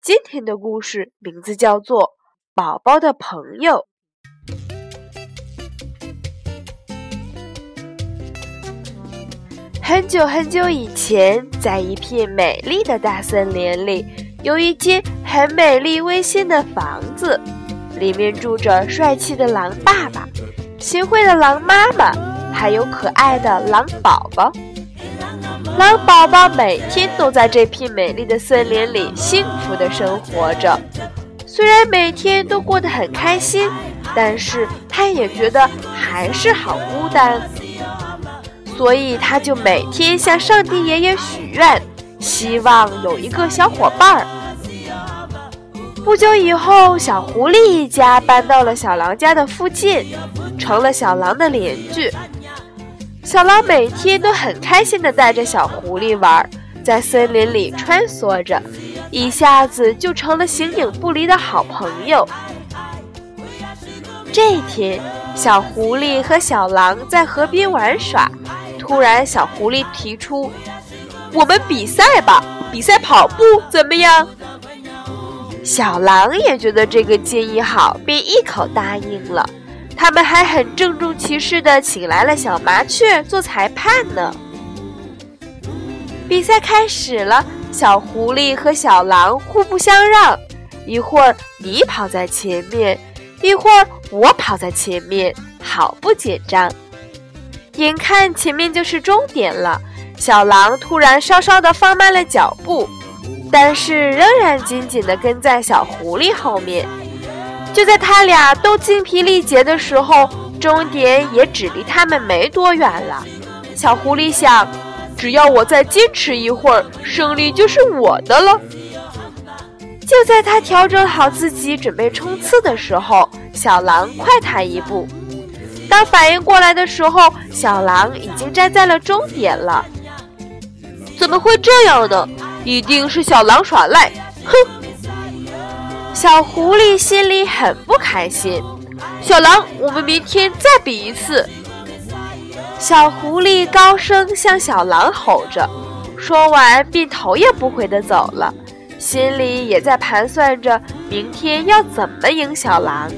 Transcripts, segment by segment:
今天的故事名字叫做《宝宝的朋友》。很久很久以前，在一片美丽的大森林里，有一间很美丽温馨的房子，里面住着帅气的狼爸爸、贤惠的狼妈妈，还有可爱的狼宝宝。狼宝宝每天都在这片美丽的森林里幸福的生活着，虽然每天都过得很开心，但是他也觉得还是好孤单，所以他就每天向上帝爷爷许愿，希望有一个小伙伴儿。不久以后，小狐狸一家搬到了小狼家的附近，成了小狼的邻居。小狼每天都很开心地带着小狐狸玩，在森林里穿梭着，一下子就成了形影不离的好朋友。这天，小狐狸和小狼在河边玩耍，突然，小狐狸提出：“我们比赛吧，比赛跑步怎么样？”小狼也觉得这个建议好，便一口答应了。他们还很郑重其事地请来了小麻雀做裁判呢。比赛开始了，小狐狸和小狼互不相让，一会儿你跑在前面，一会儿我跑在前面，好不紧张。眼看前面就是终点了，小狼突然稍稍地放慢了脚步，但是仍然紧紧地跟在小狐狸后面。就在他俩都精疲力竭的时候，终点也只离他们没多远了。小狐狸想，只要我再坚持一会儿，胜利就是我的了。就在他调整好自己准备冲刺的时候，小狼快他一步。当反应过来的时候，小狼已经站在了终点了。怎么会这样呢？一定是小狼耍赖！哼！小狐狸心里很不开心。小狼，我们明天再比一次。小狐狸高声向小狼吼着，说完便头也不回地走了，心里也在盘算着明天要怎么赢小狼。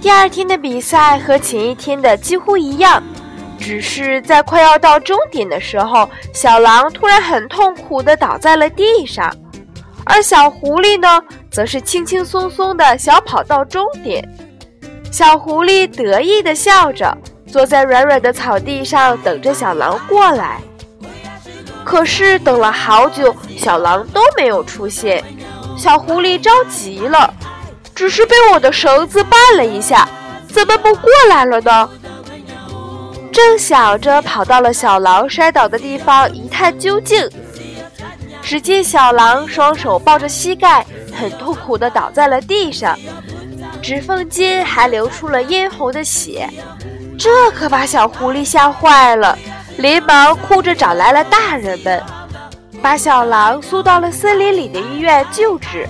第二天的比赛和前一天的几乎一样，只是在快要到终点的时候，小狼突然很痛苦地倒在了地上。而小狐狸呢，则是轻轻松松的小跑到终点。小狐狸得意地笑着，坐在软软的草地上，等着小狼过来。可是等了好久，小狼都没有出现。小狐狸着急了，只是被我的绳子绊了一下，怎么不过来了呢？正想着，跑到了小狼摔倒的地方一探究竟。只见小狼双手抱着膝盖，很痛苦地倒在了地上，指缝间还流出了嫣红的血。这可把小狐狸吓坏了，连忙哭着找来了大人们，把小狼送到了森林里的医院救治。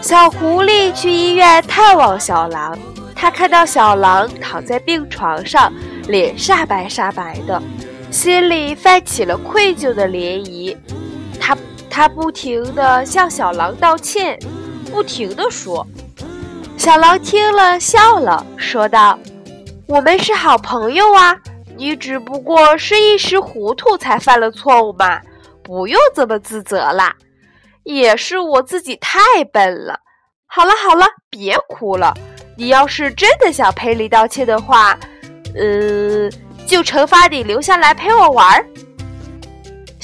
小狐狸去医院探望小狼，他看到小狼躺在病床上，脸煞白煞白的，心里泛起了愧疚的涟漪。他不停地向小狼道歉，不停地说。小狼听了笑了，说道：“我们是好朋友啊，你只不过是一时糊涂才犯了错误嘛，不用这么自责啦。也是我自己太笨了。好了好了，别哭了。你要是真的想赔礼道歉的话，呃，就惩罚你留下来陪我玩儿。”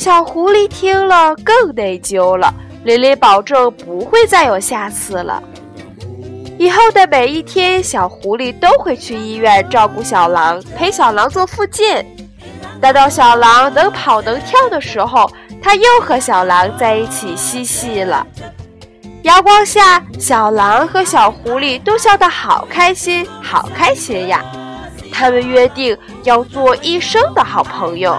小狐狸听了更内疚了，连连保证不会再有下次了。以后的每一天，小狐狸都会去医院照顾小狼，陪小狼做复健。待到小狼能跑能跳的时候，他又和小狼在一起嬉戏了。阳光下，小狼和小狐狸都笑得好开心，好开心呀！他们约定要做一生的好朋友。